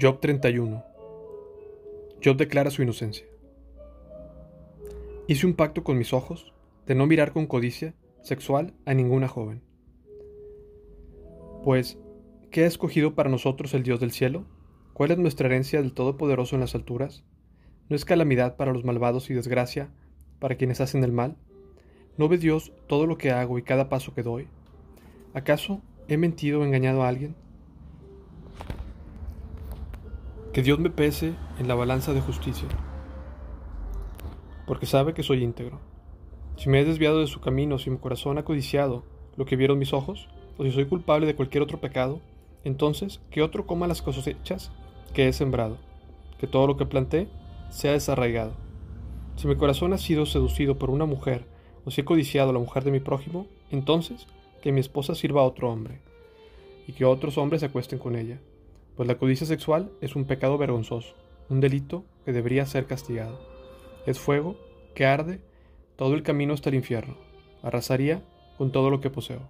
Job 31. Job declara su inocencia. Hice un pacto con mis ojos de no mirar con codicia sexual a ninguna joven. Pues, ¿qué ha escogido para nosotros el Dios del cielo? ¿Cuál es nuestra herencia del Todopoderoso en las alturas? ¿No es calamidad para los malvados y desgracia para quienes hacen el mal? ¿No ve Dios todo lo que hago y cada paso que doy? ¿Acaso he mentido o engañado a alguien? Que Dios me pese en la balanza de justicia, porque sabe que soy íntegro. Si me he desviado de su camino, si mi corazón ha codiciado lo que vieron mis ojos, o si soy culpable de cualquier otro pecado, entonces que otro coma las cosechas que he sembrado, que todo lo que planté sea desarraigado. Si mi corazón ha sido seducido por una mujer, o si he codiciado a la mujer de mi prójimo, entonces que mi esposa sirva a otro hombre, y que otros hombres se acuesten con ella pues la codicia sexual es un pecado vergonzoso, un delito que debería ser castigado. Es fuego que arde todo el camino hasta el infierno, arrasaría con todo lo que poseo.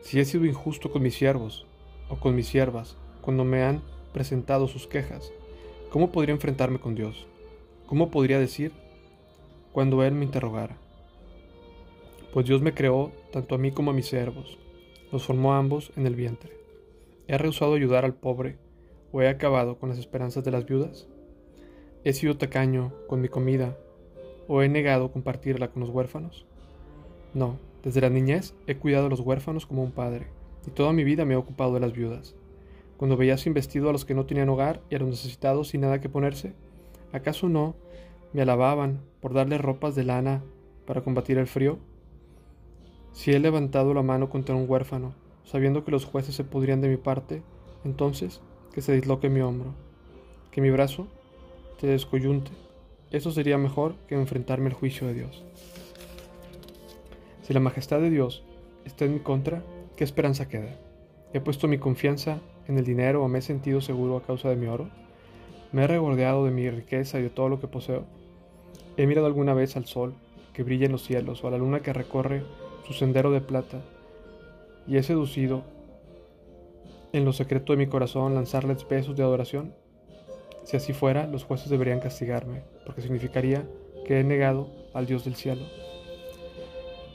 Si he sido injusto con mis siervos o con mis siervas cuando me han presentado sus quejas, ¿cómo podría enfrentarme con Dios? ¿Cómo podría decir cuando Él me interrogara? Pues Dios me creó tanto a mí como a mis siervos, los formó ambos en el vientre. ¿He rehusado ayudar al pobre o he acabado con las esperanzas de las viudas? ¿He sido tacaño con mi comida o he negado compartirla con los huérfanos? No, desde la niñez he cuidado a los huérfanos como un padre, y toda mi vida me he ocupado de las viudas. Cuando veía sin vestido a los que no tenían hogar y a los necesitados sin nada que ponerse, ¿acaso no me alababan por darles ropas de lana para combatir el frío? Si he levantado la mano contra un huérfano sabiendo que los jueces se podrían de mi parte, entonces que se disloque mi hombro, que mi brazo te descoyunte. Eso sería mejor que enfrentarme al juicio de Dios. Si la majestad de Dios está en mi contra, ¿qué esperanza queda? ¿He puesto mi confianza en el dinero o me he sentido seguro a causa de mi oro? ¿Me he regordeado de mi riqueza y de todo lo que poseo? ¿He mirado alguna vez al sol que brilla en los cielos o a la luna que recorre su sendero de plata y he seducido en lo secreto de mi corazón lanzarles besos de adoración? Si así fuera, los jueces deberían castigarme, porque significaría que he negado al Dios del cielo.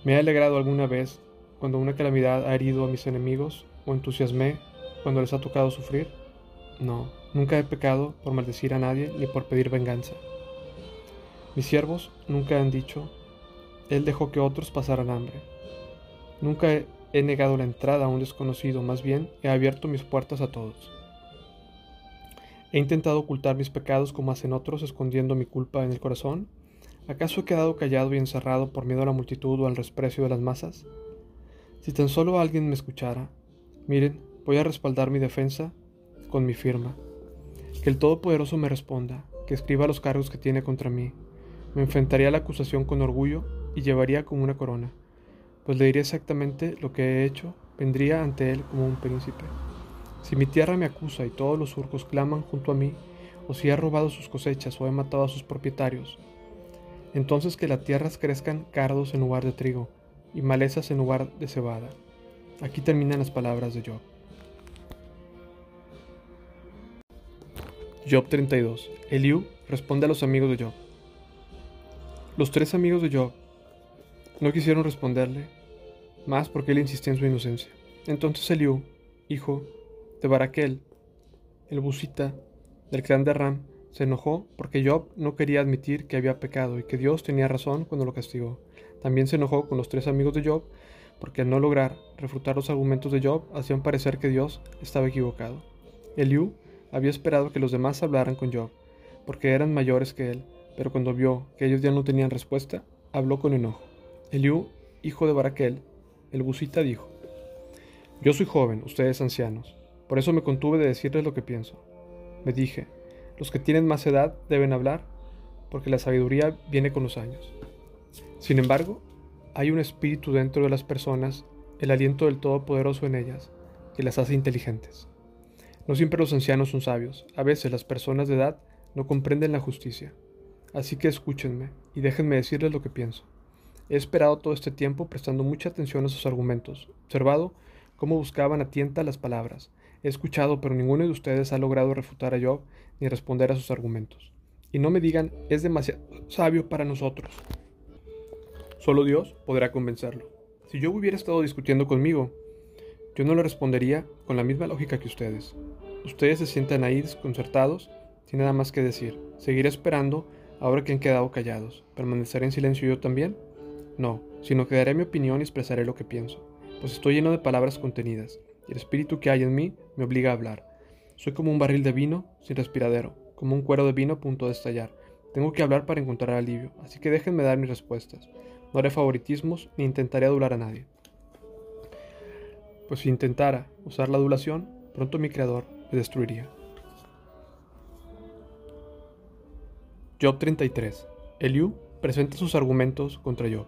¿Me he alegrado alguna vez cuando una calamidad ha herido a mis enemigos o entusiasmé cuando les ha tocado sufrir? No, nunca he pecado por maldecir a nadie ni por pedir venganza. Mis siervos nunca han dicho, Él dejó que otros pasaran hambre. Nunca he He negado la entrada a un desconocido, más bien he abierto mis puertas a todos. He intentado ocultar mis pecados como hacen otros, escondiendo mi culpa en el corazón. ¿Acaso he quedado callado y encerrado por miedo a la multitud o al desprecio de las masas? Si tan solo alguien me escuchara, miren, voy a respaldar mi defensa con mi firma. Que el Todopoderoso me responda, que escriba los cargos que tiene contra mí. Me enfrentaría a la acusación con orgullo y llevaría como una corona pues le diría exactamente lo que he hecho, vendría ante él como un príncipe. Si mi tierra me acusa y todos los surcos claman junto a mí, o si he robado sus cosechas o he matado a sus propietarios, entonces que las tierras crezcan cardos en lugar de trigo y malezas en lugar de cebada. Aquí terminan las palabras de Job. Job 32. Eliú responde a los amigos de Job. Los tres amigos de Job no quisieron responderle, más porque él insistía en su inocencia. Entonces Eliú, hijo de Baraquel, el busita del clan de Ram, se enojó porque Job no quería admitir que había pecado y que Dios tenía razón cuando lo castigó. También se enojó con los tres amigos de Job porque al no lograr refutar los argumentos de Job hacían parecer que Dios estaba equivocado. Eliú había esperado que los demás hablaran con Job, porque eran mayores que él, pero cuando vio que ellos ya no tenían respuesta, habló con enojo. Eliú, hijo de Baraquel, el busita, dijo, Yo soy joven, ustedes ancianos, por eso me contuve de decirles lo que pienso. Me dije, los que tienen más edad deben hablar, porque la sabiduría viene con los años. Sin embargo, hay un espíritu dentro de las personas, el aliento del Todopoderoso en ellas, que las hace inteligentes. No siempre los ancianos son sabios, a veces las personas de edad no comprenden la justicia. Así que escúchenme y déjenme decirles lo que pienso. He esperado todo este tiempo prestando mucha atención a sus argumentos, observado cómo buscaban a tienta las palabras. He escuchado, pero ninguno de ustedes ha logrado refutar a Job ni responder a sus argumentos. Y no me digan, es demasiado sabio para nosotros. Solo Dios podrá convencerlo. Si Job hubiera estado discutiendo conmigo, yo no le respondería con la misma lógica que ustedes. Ustedes se sientan ahí desconcertados, sin nada más que decir. Seguiré esperando ahora que han quedado callados. ¿Permaneceré en silencio yo también? No, sino que daré mi opinión y expresaré lo que pienso, pues estoy lleno de palabras contenidas, y el espíritu que hay en mí me obliga a hablar. Soy como un barril de vino sin respiradero, como un cuero de vino a punto de estallar. Tengo que hablar para encontrar alivio, así que déjenme dar mis respuestas. No haré favoritismos ni intentaré adular a nadie. Pues si intentara usar la adulación, pronto mi creador me destruiría. Job 33. Eliú presenta sus argumentos contra Job.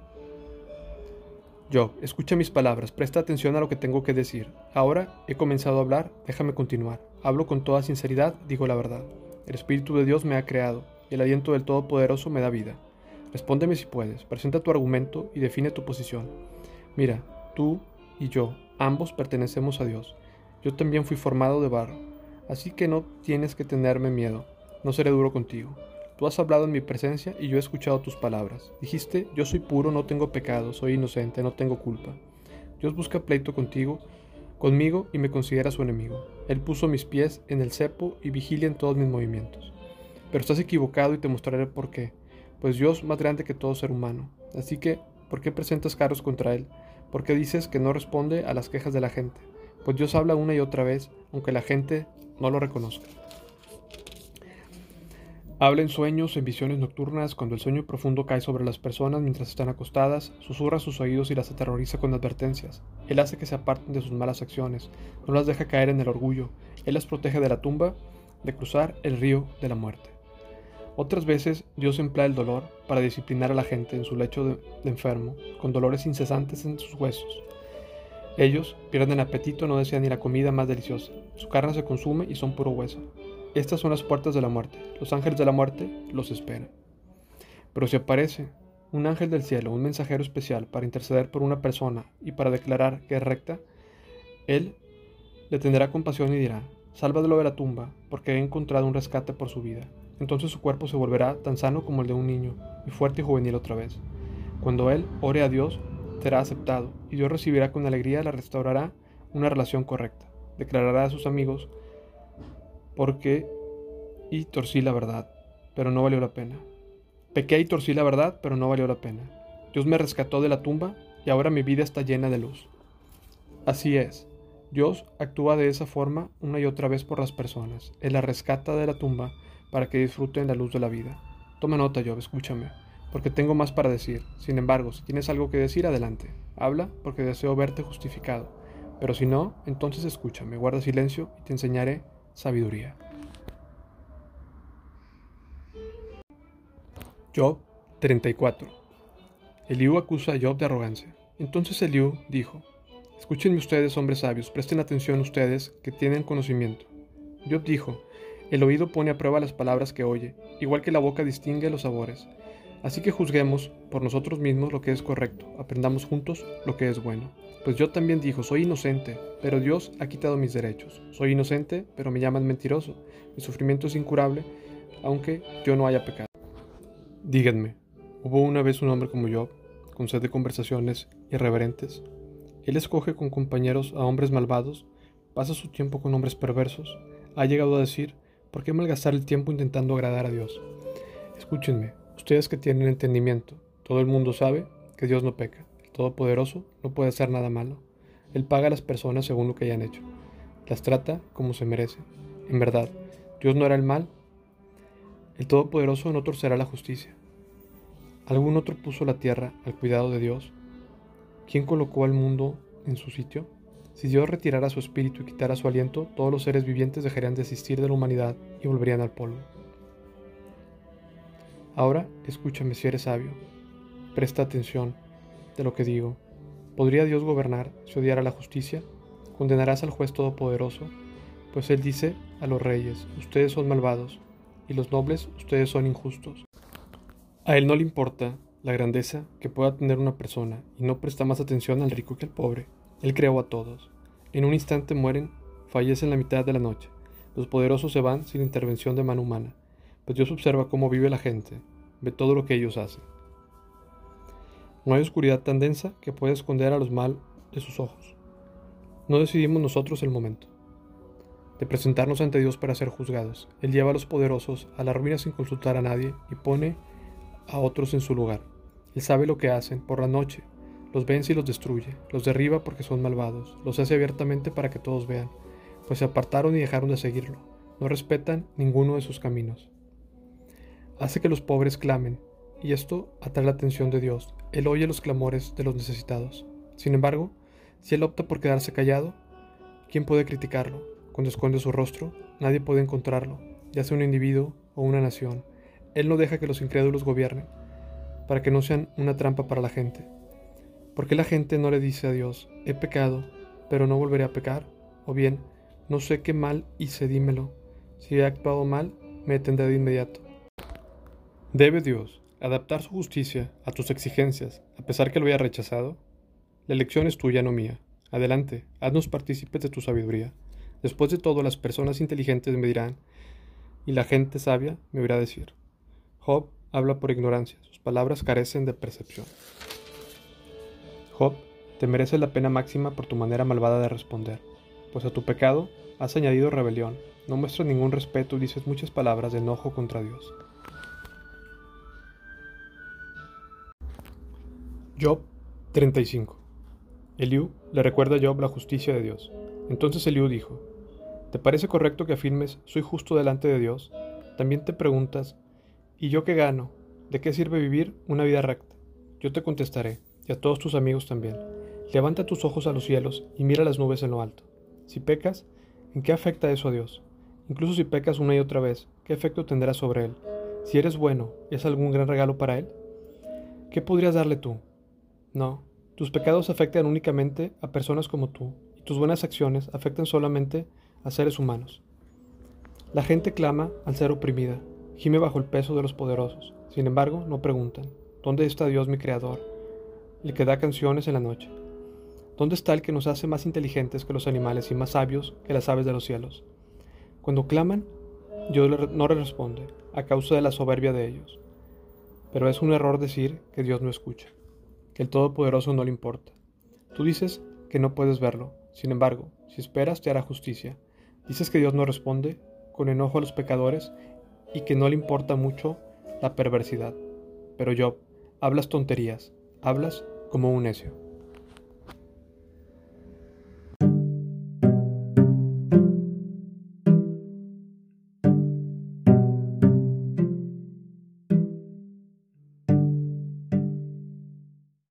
Job, escucha mis palabras, presta atención a lo que tengo que decir. Ahora he comenzado a hablar, déjame continuar. Hablo con toda sinceridad, digo la verdad. El Espíritu de Dios me ha creado, y el aliento del Todopoderoso me da vida. Respóndeme si puedes, presenta tu argumento y define tu posición. Mira, tú y yo, ambos pertenecemos a Dios. Yo también fui formado de barro, así que no tienes que tenerme miedo. No seré duro contigo. Tú has hablado en mi presencia y yo he escuchado tus palabras. Dijiste, yo soy puro, no tengo pecado, soy inocente, no tengo culpa. Dios busca pleito contigo, conmigo y me considera su enemigo. Él puso mis pies en el cepo y vigilia en todos mis movimientos. Pero estás equivocado y te mostraré por qué. Pues Dios más grande que todo ser humano. Así que, ¿por qué presentas cargos contra Él? ¿Por qué dices que no responde a las quejas de la gente? Pues Dios habla una y otra vez, aunque la gente no lo reconozca. Habla en sueños, en visiones nocturnas, cuando el sueño profundo cae sobre las personas mientras están acostadas, susurra sus oídos y las aterroriza con advertencias. Él hace que se aparten de sus malas acciones, no las deja caer en el orgullo, Él las protege de la tumba, de cruzar el río de la muerte. Otras veces Dios emplea el dolor para disciplinar a la gente en su lecho de, enfermo, con dolores incesantes en sus huesos. Ellos pierden apetito, no desean ni la comida más deliciosa, su carne se consume y son puro hueso. Estas son las puertas de la muerte. Los ángeles de la muerte los esperan. Pero si aparece un ángel del cielo, un mensajero especial para interceder por una persona y para declarar que es recta, él le tendrá compasión y dirá, sálvalo de la tumba, porque he encontrado un rescate por su vida. Entonces su cuerpo se volverá tan sano como el de un niño, y fuerte y juvenil otra vez. Cuando él ore a Dios, será aceptado, y Dios recibirá con alegría, la restaurará una relación correcta. Declarará a sus amigos porque y torcí la verdad, pero no valió la pena. Pequé y torcí la verdad, pero no valió la pena. Dios me rescató de la tumba y ahora mi vida está llena de luz. Así es, Dios actúa de esa forma una y otra vez por las personas. Él la rescata de la tumba para que disfruten la luz de la vida. Toma nota, Job, escúchame, porque tengo más para decir. Sin embargo, si tienes algo que decir, adelante. Habla porque deseo verte justificado. Pero si no, entonces escúchame, guarda silencio y te enseñaré sabiduría. Job 34. Eliú acusa a Job de arrogancia. Entonces Eliú dijo, Escúchenme ustedes, hombres sabios, presten atención ustedes que tienen conocimiento. Job dijo, El oído pone a prueba las palabras que oye, igual que la boca distingue los sabores. Así que juzguemos por nosotros mismos lo que es correcto, aprendamos juntos lo que es bueno. Pues yo también dijo, soy inocente, pero Dios ha quitado mis derechos. Soy inocente, pero me llaman mentiroso. Mi sufrimiento es incurable, aunque yo no haya pecado. Díganme, ¿hubo una vez un hombre como yo, con sed de conversaciones irreverentes? Él escoge con compañeros a hombres malvados, pasa su tiempo con hombres perversos, ha llegado a decir, ¿por qué malgastar el tiempo intentando agradar a Dios? Escúchenme, ustedes que tienen entendimiento, todo el mundo sabe que Dios no peca. Todopoderoso no puede hacer nada malo. Él paga a las personas según lo que hayan hecho. Las trata como se merece. En verdad, Dios no hará el mal. El Todopoderoso no torcerá la justicia. ¿Algún otro puso la tierra al cuidado de Dios? ¿Quién colocó al mundo en su sitio? Si Dios retirara su espíritu y quitara su aliento, todos los seres vivientes dejarían de existir de la humanidad y volverían al polvo. Ahora, escúchame si eres sabio. Presta atención de lo que digo. ¿Podría Dios gobernar si odiara la justicia? ¿Condenarás al juez todopoderoso? Pues él dice a los reyes, ustedes son malvados, y los nobles, ustedes son injustos. A él no le importa la grandeza que pueda tener una persona y no presta más atención al rico que al pobre. Él creó a todos. En un instante mueren fallece en la mitad de la noche. Los poderosos se van sin intervención de mano humana, pues Dios observa cómo vive la gente, ve todo lo que ellos hacen. No hay oscuridad tan densa que pueda esconder a los mal de sus ojos. No decidimos nosotros el momento de presentarnos ante Dios para ser juzgados. Él lleva a los poderosos a la ruina sin consultar a nadie y pone a otros en su lugar. Él sabe lo que hacen por la noche, los vence y los destruye, los derriba porque son malvados, los hace abiertamente para que todos vean, pues se apartaron y dejaron de seguirlo, no respetan ninguno de sus caminos. Hace que los pobres clamen, y esto atrae la atención de Dios. Él oye los clamores de los necesitados. Sin embargo, si Él opta por quedarse callado, ¿quién puede criticarlo? Cuando esconde su rostro, nadie puede encontrarlo, ya sea un individuo o una nación. Él no deja que los incrédulos gobiernen, para que no sean una trampa para la gente. ¿Por qué la gente no le dice a Dios, he pecado, pero no volveré a pecar? O bien, no sé qué mal hice, dímelo. Si he actuado mal, me detendré de inmediato. ¿Debe Dios adaptar su justicia a tus exigencias, a pesar que lo haya rechazado? La elección es tuya, no mía. Adelante, haznos partícipes de tu sabiduría. Después de todo, las personas inteligentes me dirán, y la gente sabia me oirá decir. Job habla por ignorancia, sus palabras carecen de percepción. Job, te mereces la pena máxima por tu manera malvada de responder, pues a tu pecado has añadido rebelión, no muestras ningún respeto y dices muchas palabras de enojo contra Dios. Job 35 Eliú le recuerda a Job la justicia de Dios. Entonces Eliú dijo, ¿te parece correcto que afirmes, soy justo delante de Dios? También te preguntas, ¿y yo qué gano? ¿De qué sirve vivir una vida recta? Yo te contestaré, y a todos tus amigos también. Levanta tus ojos a los cielos y mira las nubes en lo alto. Si pecas, ¿en qué afecta eso a Dios? Incluso si pecas una y otra vez, ¿qué efecto tendrá sobre Él? Si eres bueno, ¿es algún gran regalo para Él? ¿Qué podrías darle tú? No, tus pecados afectan únicamente a personas como tú, y tus buenas acciones afectan solamente a seres humanos. La gente clama al ser oprimida, gime bajo el peso de los poderosos. Sin embargo, no preguntan, ¿dónde está Dios mi Creador, el que da canciones en la noche? ¿Dónde está el que nos hace más inteligentes que los animales y más sabios que las aves de los cielos? Cuando claman, Dios no les responde, a causa de la soberbia de ellos. Pero es un error decir que Dios no escucha que el Todopoderoso no le importa. Tú dices que no puedes verlo, sin embargo, si esperas te hará justicia. Dices que Dios no responde con enojo a los pecadores y que no le importa mucho la perversidad. Pero yo, hablas tonterías, hablas como un necio.